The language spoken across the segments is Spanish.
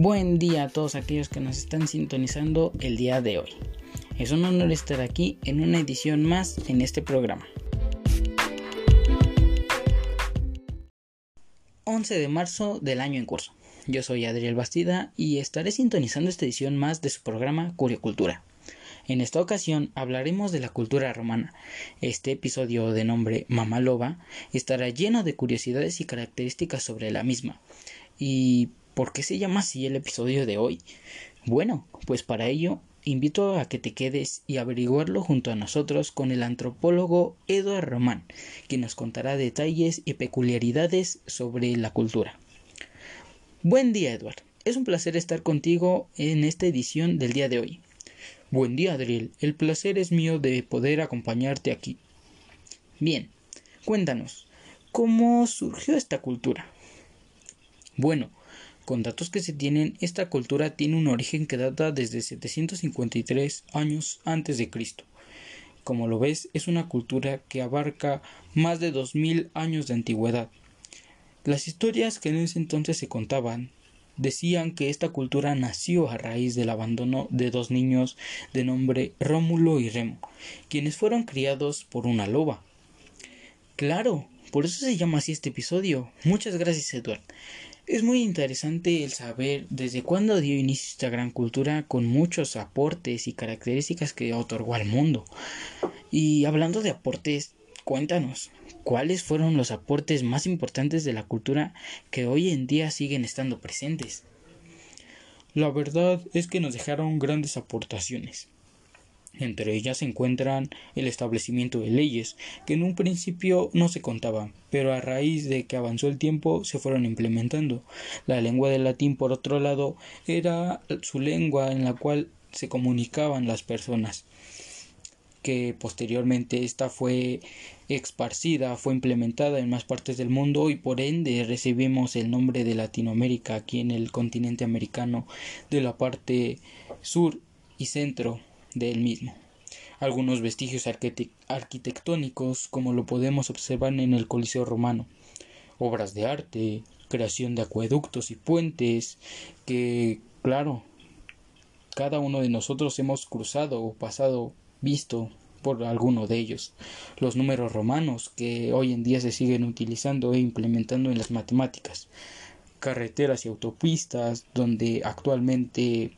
Buen día a todos aquellos que nos están sintonizando el día de hoy. Es un honor estar aquí en una edición más en este programa. 11 de marzo del año en curso. Yo soy Adriel Bastida y estaré sintonizando esta edición más de su programa Curiocultura. En esta ocasión hablaremos de la cultura romana. Este episodio de nombre Mamá Loba estará lleno de curiosidades y características sobre la misma. ¿Y por qué se llama así el episodio de hoy? Bueno, pues para ello invito a que te quedes y averiguarlo junto a nosotros con el antropólogo Eduard Román, quien nos contará detalles y peculiaridades sobre la cultura. Buen día, Eduard. Es un placer estar contigo en esta edición del día de hoy. Buen día, Adriel. El placer es mío de poder acompañarte aquí. Bien, cuéntanos, ¿cómo surgió esta cultura? Bueno, con datos que se tienen, esta cultura tiene un origen que data desde 753 años antes de Cristo. Como lo ves, es una cultura que abarca más de 2000 años de antigüedad. Las historias que en ese entonces se contaban decían que esta cultura nació a raíz del abandono de dos niños de nombre Rómulo y Remo, quienes fueron criados por una loba. Claro, por eso se llama así este episodio. Muchas gracias, Edward. Es muy interesante el saber desde cuándo dio inicio esta gran cultura con muchos aportes y características que otorgó al mundo. Y hablando de aportes, cuéntanos, ¿Cuáles fueron los aportes más importantes de la cultura que hoy en día siguen estando presentes? La verdad es que nos dejaron grandes aportaciones. Entre ellas se encuentran el establecimiento de leyes, que en un principio no se contaban, pero a raíz de que avanzó el tiempo se fueron implementando. La lengua del latín, por otro lado, era su lengua en la cual se comunicaban las personas que posteriormente esta fue esparcida, fue implementada en más partes del mundo y por ende recibimos el nombre de Latinoamérica aquí en el continente americano de la parte sur y centro del mismo. Algunos vestigios arquitectónicos como lo podemos observar en el Coliseo romano, obras de arte, creación de acueductos y puentes que claro cada uno de nosotros hemos cruzado o pasado visto por alguno de ellos. Los números romanos que hoy en día se siguen utilizando e implementando en las matemáticas. Carreteras y autopistas donde actualmente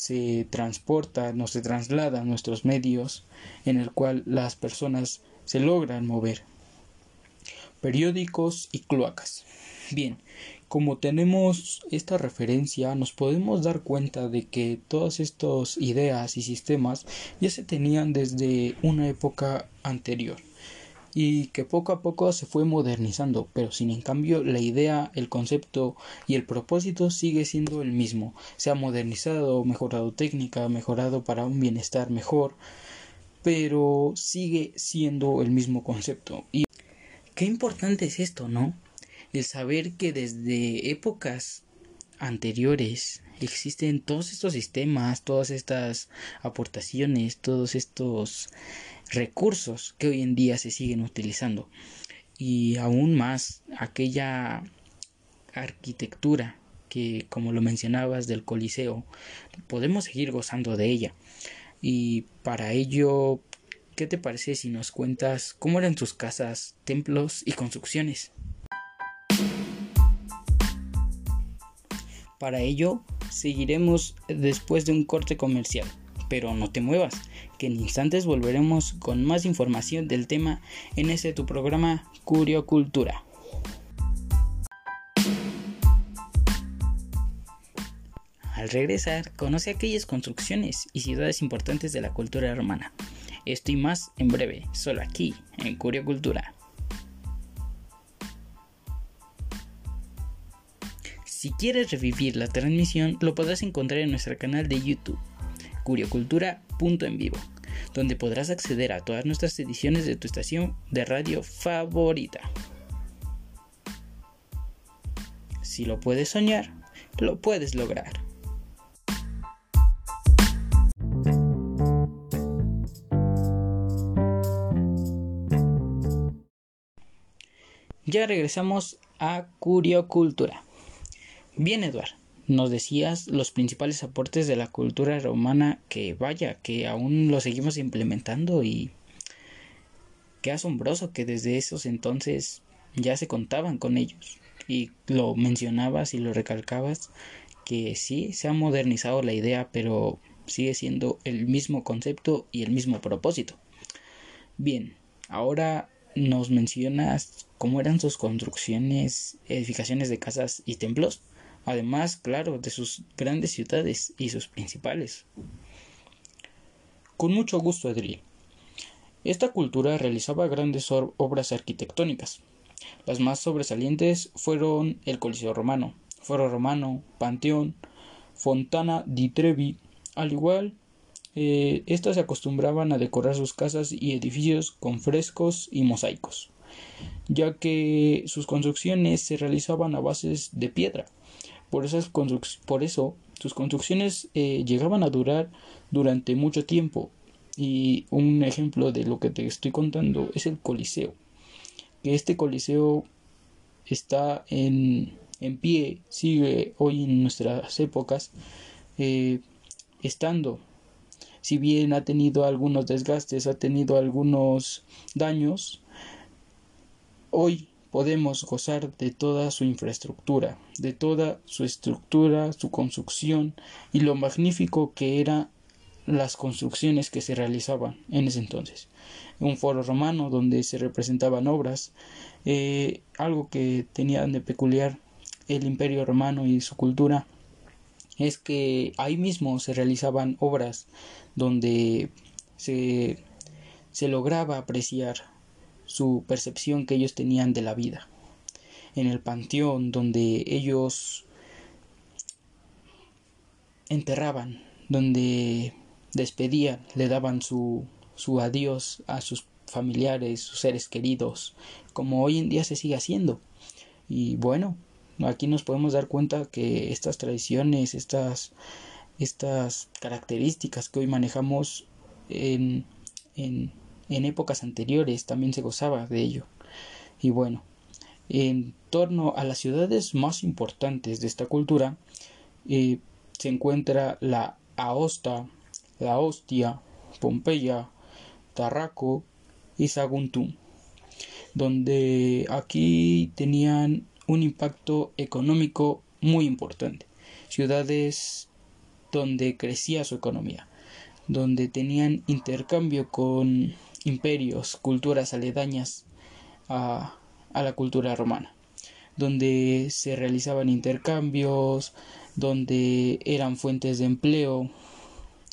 se transportan o se trasladan nuestros medios en el cual las personas se logran mover. Periódicos y cloacas. Bien, como tenemos esta referencia, nos podemos dar cuenta de que todas estas ideas y sistemas ya se tenían desde una época anterior y que poco a poco se fue modernizando, pero sin en cambio la idea, el concepto y el propósito sigue siendo el mismo. Se ha modernizado, mejorado técnica, mejorado para un bienestar mejor, pero sigue siendo el mismo concepto. Y qué importante es esto, ¿no? el saber que desde épocas anteriores existen todos estos sistemas, todas estas aportaciones, todos estos recursos que hoy en día se siguen utilizando. Y aún más aquella arquitectura que, como lo mencionabas, del Coliseo, podemos seguir gozando de ella. Y para ello, ¿qué te parece si nos cuentas cómo eran tus casas, templos y construcciones? Para ello, seguiremos después de un corte comercial. Pero no te muevas, que en instantes volveremos con más información del tema en este tu programa Curio Cultura. Al regresar, conoce aquellas construcciones y ciudades importantes de la cultura romana. Esto y más en breve, solo aquí, en Curio Cultura. Si quieres revivir la transmisión, lo podrás encontrar en nuestro canal de YouTube, curiocultura.en vivo, donde podrás acceder a todas nuestras ediciones de tu estación de radio favorita. Si lo puedes soñar, lo puedes lograr. Ya regresamos a Curiocultura. Bien, Eduard, nos decías los principales aportes de la cultura romana que vaya, que aún lo seguimos implementando y qué asombroso que desde esos entonces ya se contaban con ellos y lo mencionabas y lo recalcabas que sí se ha modernizado la idea pero sigue siendo el mismo concepto y el mismo propósito. Bien, ahora nos mencionas cómo eran sus construcciones, edificaciones de casas y templos, además, claro, de sus grandes ciudades y sus principales. Con mucho gusto, Adriel. Esta cultura realizaba grandes obras arquitectónicas. Las más sobresalientes fueron el Coliseo Romano, Foro Romano, Panteón, Fontana di Trevi, al igual eh, estas se acostumbraban a decorar sus casas y edificios con frescos y mosaicos, ya que sus construcciones se realizaban a bases de piedra. Por, por eso sus construcciones eh, llegaban a durar durante mucho tiempo. Y un ejemplo de lo que te estoy contando es el Coliseo. Que este Coliseo está en, en pie, sigue hoy en nuestras épocas, eh, estando si bien ha tenido algunos desgastes, ha tenido algunos daños, hoy podemos gozar de toda su infraestructura, de toda su estructura, su construcción y lo magnífico que eran las construcciones que se realizaban en ese entonces. Un foro romano donde se representaban obras, eh, algo que tenían de peculiar el imperio romano y su cultura es que ahí mismo se realizaban obras donde se, se lograba apreciar su percepción que ellos tenían de la vida. En el panteón donde ellos enterraban, donde despedían, le daban su, su adiós a sus familiares, sus seres queridos, como hoy en día se sigue haciendo. Y bueno, aquí nos podemos dar cuenta que estas tradiciones, estas estas características que hoy manejamos en, en, en épocas anteriores también se gozaba de ello. Y bueno, en torno a las ciudades más importantes de esta cultura eh, se encuentra la Aosta, la Ostia, Pompeya, Tarraco y Saguntum, donde aquí tenían un impacto económico muy importante. Ciudades donde crecía su economía, donde tenían intercambio con imperios, culturas aledañas a, a la cultura romana, donde se realizaban intercambios, donde eran fuentes de empleo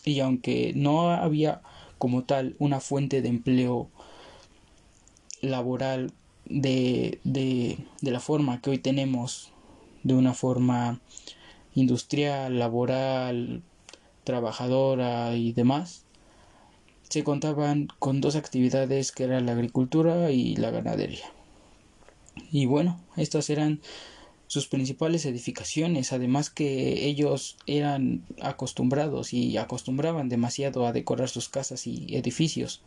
y aunque no había como tal una fuente de empleo laboral de, de, de la forma que hoy tenemos, de una forma industrial, laboral, trabajadora y demás, se contaban con dos actividades que eran la agricultura y la ganadería. Y bueno, estas eran sus principales edificaciones, además que ellos eran acostumbrados y acostumbraban demasiado a decorar sus casas y edificios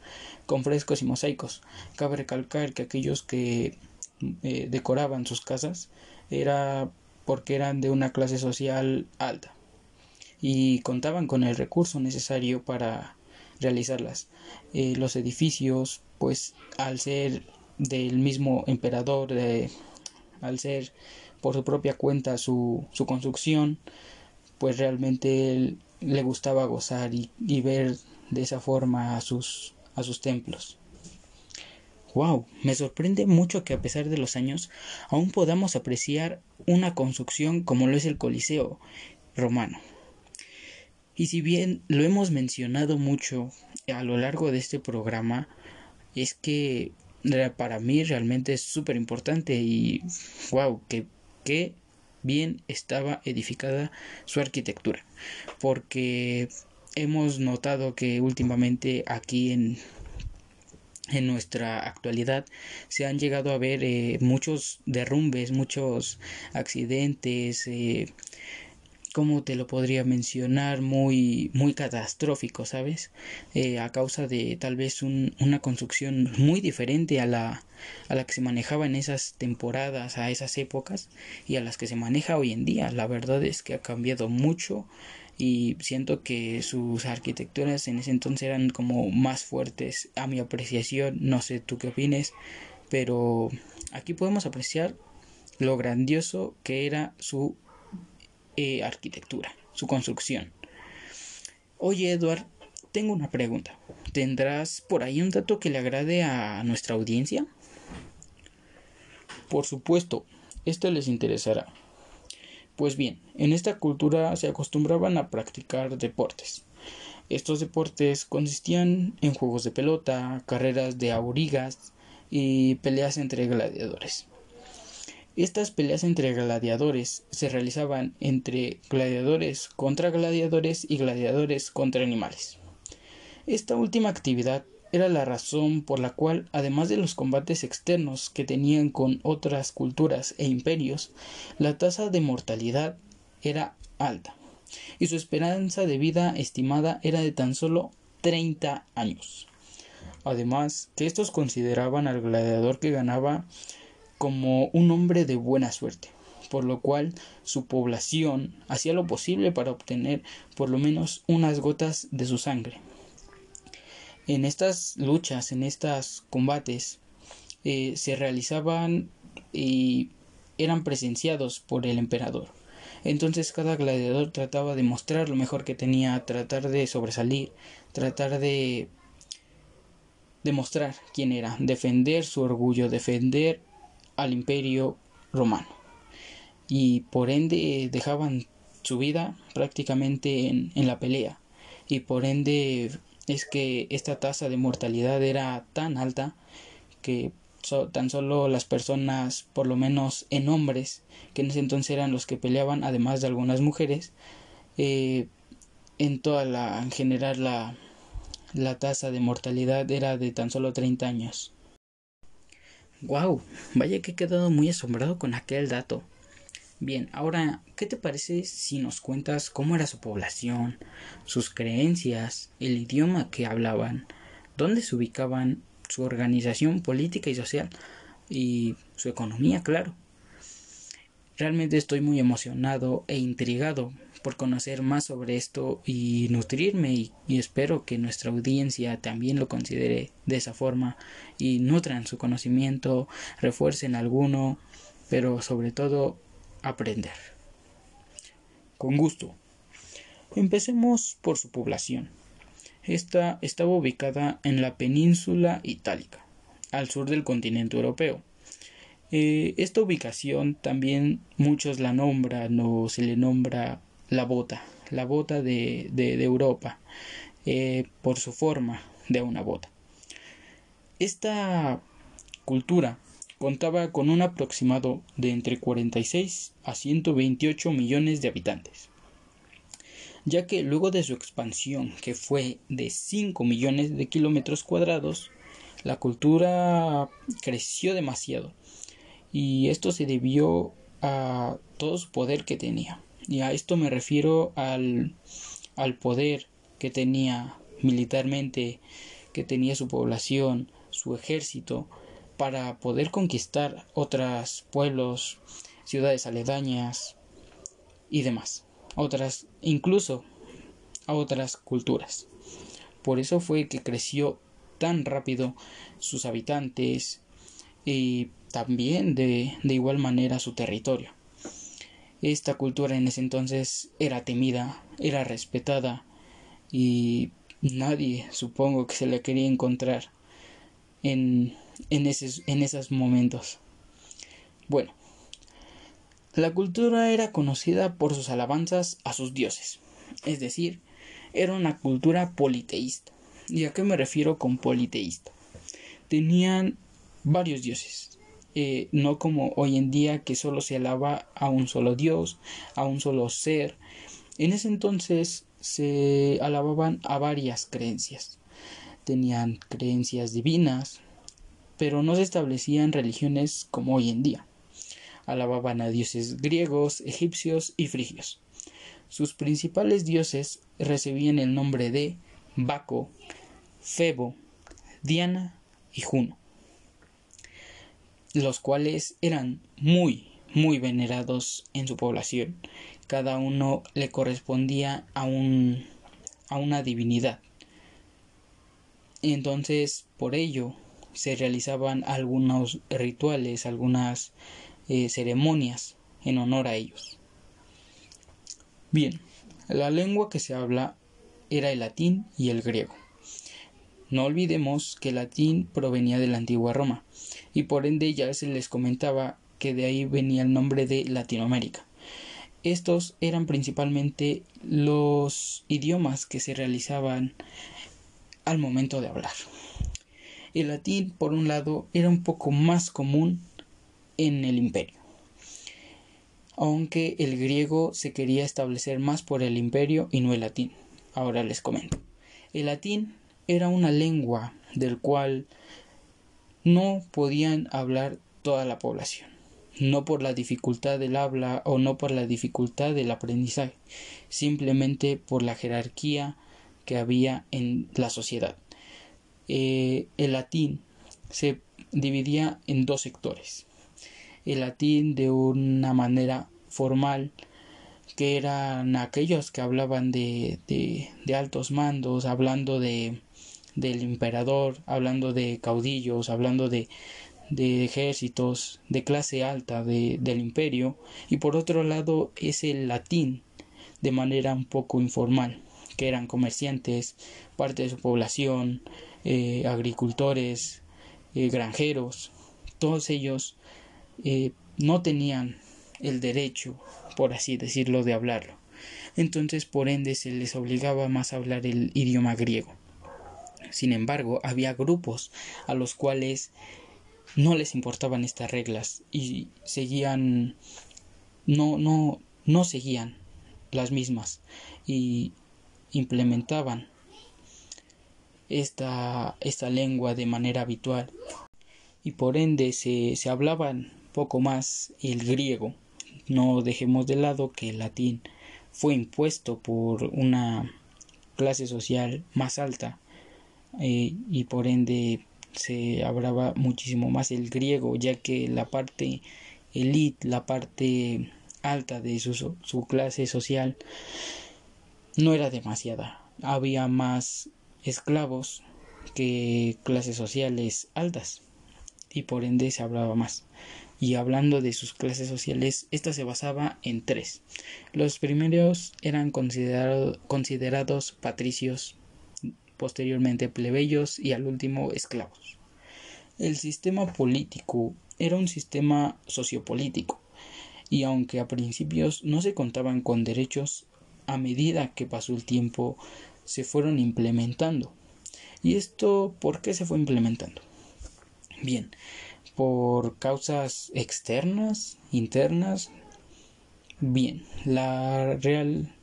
con frescos y mosaicos. Cabe recalcar que aquellos que eh, decoraban sus casas era porque eran de una clase social alta y contaban con el recurso necesario para realizarlas. Eh, los edificios, pues al ser del mismo emperador, al ser por su propia cuenta su, su construcción, pues realmente le gustaba gozar y, y ver de esa forma a sus, a sus templos. Wow, me sorprende mucho que a pesar de los años aún podamos apreciar una construcción como lo es el Coliseo romano. Y si bien lo hemos mencionado mucho a lo largo de este programa, es que para mí realmente es súper importante y wow, que, que bien estaba edificada su arquitectura. Porque hemos notado que últimamente aquí en en nuestra actualidad se han llegado a ver eh, muchos derrumbes, muchos accidentes, eh, ¿cómo te lo podría mencionar? Muy, muy catastrófico, ¿sabes? Eh, a causa de tal vez una construcción muy diferente a la, a la que se manejaba en esas temporadas, a esas épocas y a las que se maneja hoy en día. La verdad es que ha cambiado mucho y siento que sus arquitecturas en ese entonces eran como más fuertes a mi apreciación. No sé tú qué opines, pero aquí podemos apreciar lo grandioso que era su eh, arquitectura, su construcción. Oye, Edward, tengo una pregunta. ¿Tendrás por ahí un dato que le agrade a nuestra audiencia? Por supuesto, esto les interesará. Pues bien, en esta cultura se acostumbraban a practicar deportes. Estos deportes consistían en juegos de pelota, carreras de aurigas y peleas entre gladiadores. Estas peleas entre gladiadores se realizaban entre gladiadores contra gladiadores y gladiadores contra animales. Esta última actividad era la razón por la cual, además de los combates externos que tenían con otras culturas e imperios, la tasa de mortalidad era alta y su esperanza de vida estimada era de tan solo 30 años. Además, que estos consideraban al gladiador que ganaba como un hombre de buena suerte, por lo cual su población hacía lo posible para obtener por lo menos unas gotas de su sangre. En estas luchas, en estos combates, eh, se realizaban y eran presenciados por el emperador. Entonces cada gladiador trataba de mostrar lo mejor que tenía, tratar de sobresalir, tratar de demostrar quién era, defender su orgullo, defender al imperio romano. Y por ende dejaban su vida prácticamente en, la pelea. Y por ende es que esta tasa de mortalidad era tan alta que tan solo las personas por lo menos en hombres que en ese entonces eran los que peleaban además de algunas mujeres eh, en toda la en general la, la tasa de mortalidad era de tan solo 30 años Wow, vaya que he quedado muy asombrado con aquel dato. Bien, ahora, ¿qué te parece si nos cuentas cómo era su población, sus creencias, el idioma que hablaban, dónde se ubicaban, su organización política y social y su economía, claro? Realmente estoy muy emocionado e intrigado por conocer más sobre esto y nutrirme y, espero que nuestra audiencia también lo considere de esa forma y nutran su conocimiento, refuercen alguno, pero sobre todo aprender. Con gusto. Empecemos por su población. Esta estaba ubicada en la península itálica, al sur del continente europeo. Eh, esta ubicación también muchos la nombran o se le nombra la bota, la bota de, de, Europa, eh, por su forma de una bota. Esta cultura contaba con un aproximado de entre 46 a 128 millones de habitantes, ya que luego de su expansión, que fue de 5 millones de kilómetros cuadrados, la cultura creció demasiado y esto se debió a todo su poder que tenía. Y a esto me refiero al, al poder que tenía militarmente, que tenía su población, su ejército, para poder conquistar otros pueblos, ciudades aledañas y demás, otras, incluso a otras culturas. Por eso fue que creció tan rápido sus habitantes y también de, de igual manera su territorio. Esta cultura en ese entonces era temida, era respetada y nadie supongo que se le quería encontrar en, en, en esos momentos. Bueno, la cultura era conocida por sus alabanzas a sus dioses, es decir, era una cultura politeísta. ¿Y a qué me refiero con politeísta? Tenían varios dioses, eh, no como hoy en día que solo se alaba a un solo Dios, a un solo ser. En ese entonces se alababan a varias creencias. Tenían creencias divinas, pero no se establecían religiones como hoy en día. Alababan a dioses griegos, egipcios y frigios. Sus principales dioses recibían el nombre de Baco, Febo, Diana y Juno, los cuales eran muy, muy venerados en su población. Cada uno le correspondía a, un, a una divinidad. Entonces, por ello, se realizaban algunos rituales, algunas eh, ceremonias en honor a ellos. Bien, la lengua que se habla era el latín y el griego. No olvidemos que el latín provenía de la antigua Roma, y por ende ya se les comentaba que de ahí venía el nombre de Latinoamérica. Estos eran principalmente los idiomas que se realizaban al momento de hablar. El latín, por un lado, era un poco más común en el imperio, aunque el griego se quería establecer más por el imperio y no el latín. Ahora les comento. El latín era una lengua del cual no podían hablar toda la población, no por la dificultad del habla o no por la dificultad del aprendizaje, simplemente por la jerarquía que había en la sociedad. Eh, el latín se dividía en dos sectores. El latín de una manera formal, que eran aquellos que hablaban de, de altos mandos, hablando de, del emperador, hablando de caudillos, hablando de, de ejércitos de clase alta de, del imperio, y por otro lado es el latín de manera un poco informal, que eran comerciantes, parte de su población, eh, agricultores, eh, granjeros, todos ellos eh, no tenían el derecho, por así decirlo, de hablarlo. Entonces, por ende, se les obligaba más a hablar el idioma griego. Sin embargo, había grupos a los cuales no les importaban estas reglas y seguían no no no seguían las mismas y implementaban esta, esta lengua de manera habitual y por ende se, se hablaban poco más el griego. No dejemos de lado que el latín fue impuesto por una clase social más alta eh, y por ende se hablaba muchísimo más el griego ya que la parte elite, la parte alta de su, su clase social no era demasiada. Había más esclavos que clases sociales altas y por ende se hablaba más. Y hablando de sus clases sociales, esta se basaba en tres. Los primeros eran considerados patricios, posteriormente plebeyos y al último esclavos. El sistema político era un sistema sociopolítico y aunque a principios no se contaban con derechos, a medida que pasó el tiempo se fueron implementando. ¿Y esto por qué se fue implementando? Bien, por causas externas, internas. Bien, la real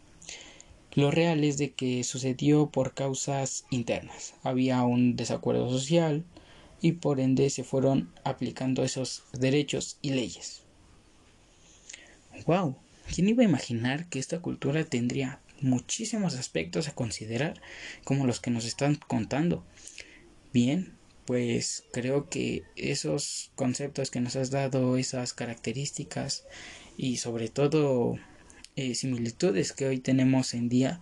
lo real es de que sucedió por causas internas. Había un desacuerdo social y por ende se fueron aplicando esos derechos y leyes. Wow, ¿quién iba a imaginar que esta cultura tendría muchísimos aspectos a considerar como los que nos están contando? Bien, pues creo que esos conceptos que nos has dado, esas características y sobre todo eh, similitudes que hoy tenemos en día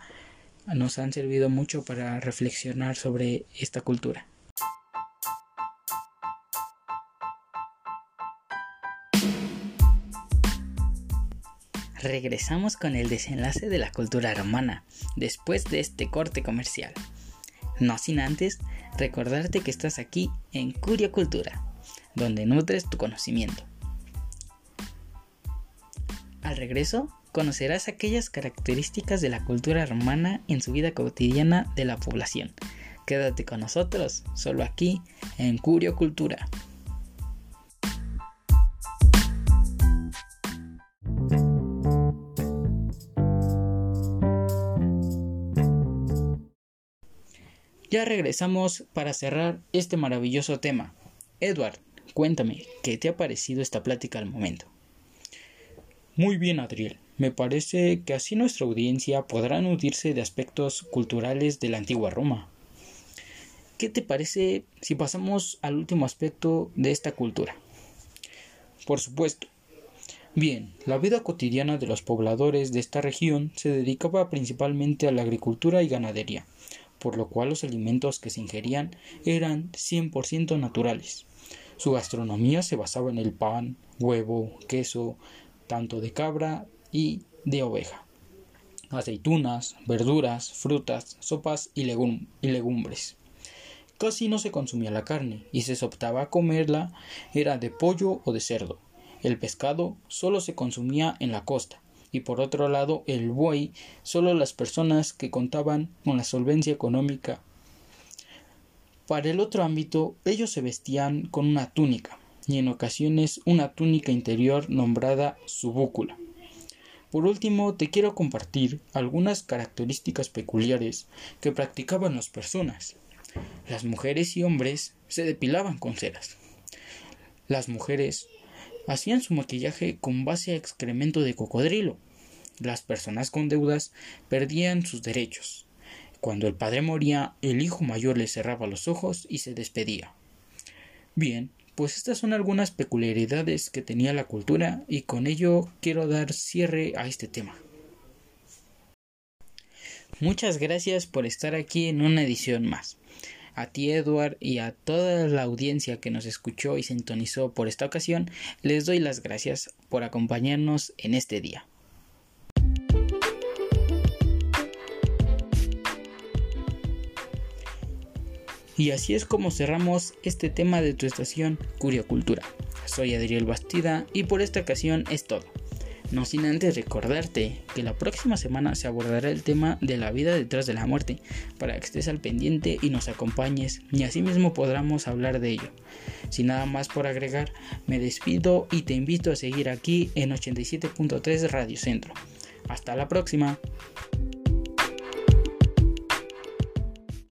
nos han servido mucho para reflexionar sobre esta cultura. Regresamos con el desenlace de la cultura romana después de este corte comercial. No sin antes recordarte que estás aquí en Curio Cultura, donde nutres tu conocimiento. Al regreso conocerás aquellas características de la cultura romana en su vida cotidiana de la población. Quédate con nosotros, solo aquí en Curio Cultura. Ya regresamos para cerrar este maravilloso tema. Edward, cuéntame, ¿qué te ha parecido esta plática al momento? Muy bien, Adriel. Me parece que así nuestra audiencia podrá nutrirse de aspectos culturales de la antigua Roma. ¿Qué te parece si pasamos al último aspecto de esta cultura? Por supuesto. Bien, la vida cotidiana de los pobladores de esta región se dedicaba principalmente a la agricultura y ganadería, por lo cual los alimentos que se ingerían eran 100% naturales. Su gastronomía se basaba en el pan, huevo, queso, tanto de cabra y de oveja, aceitunas, verduras, frutas, sopas y, legumbres. Casi no se consumía la carne y se optaba a comerla era de pollo o de cerdo. El pescado solo se consumía en la costa y por otro lado el buey solo las personas que contaban con la solvencia económica. Para el otro ámbito ellos se vestían con una túnica y en ocasiones una túnica interior nombrada subúcula. Por último, te quiero compartir algunas características peculiares que practicaban las personas. Las mujeres y hombres se depilaban con ceras. Las mujeres hacían su maquillaje con base a excremento de cocodrilo. Las personas con deudas perdían sus derechos. Cuando el padre moría, el hijo mayor le cerraba los ojos y se despedía. Bien, pues estas son algunas peculiaridades que tenía la cultura y con ello quiero dar cierre a este tema. Muchas gracias por estar aquí en una edición más. A ti Edward y a toda la audiencia que nos escuchó y sintonizó por esta ocasión, les doy las gracias por acompañarnos en este día. Y así es como cerramos este tema de tu estación Curiocultura. Soy Adriel Bastida y por esta ocasión es todo. No sin antes recordarte que la próxima semana se abordará el tema de la vida detrás de la muerte, para que estés al pendiente y nos acompañes y así mismo podamos hablar de ello. Sin nada más por agregar, me despido y te invito a seguir aquí en 87.3 Radio Centro. Hasta la próxima.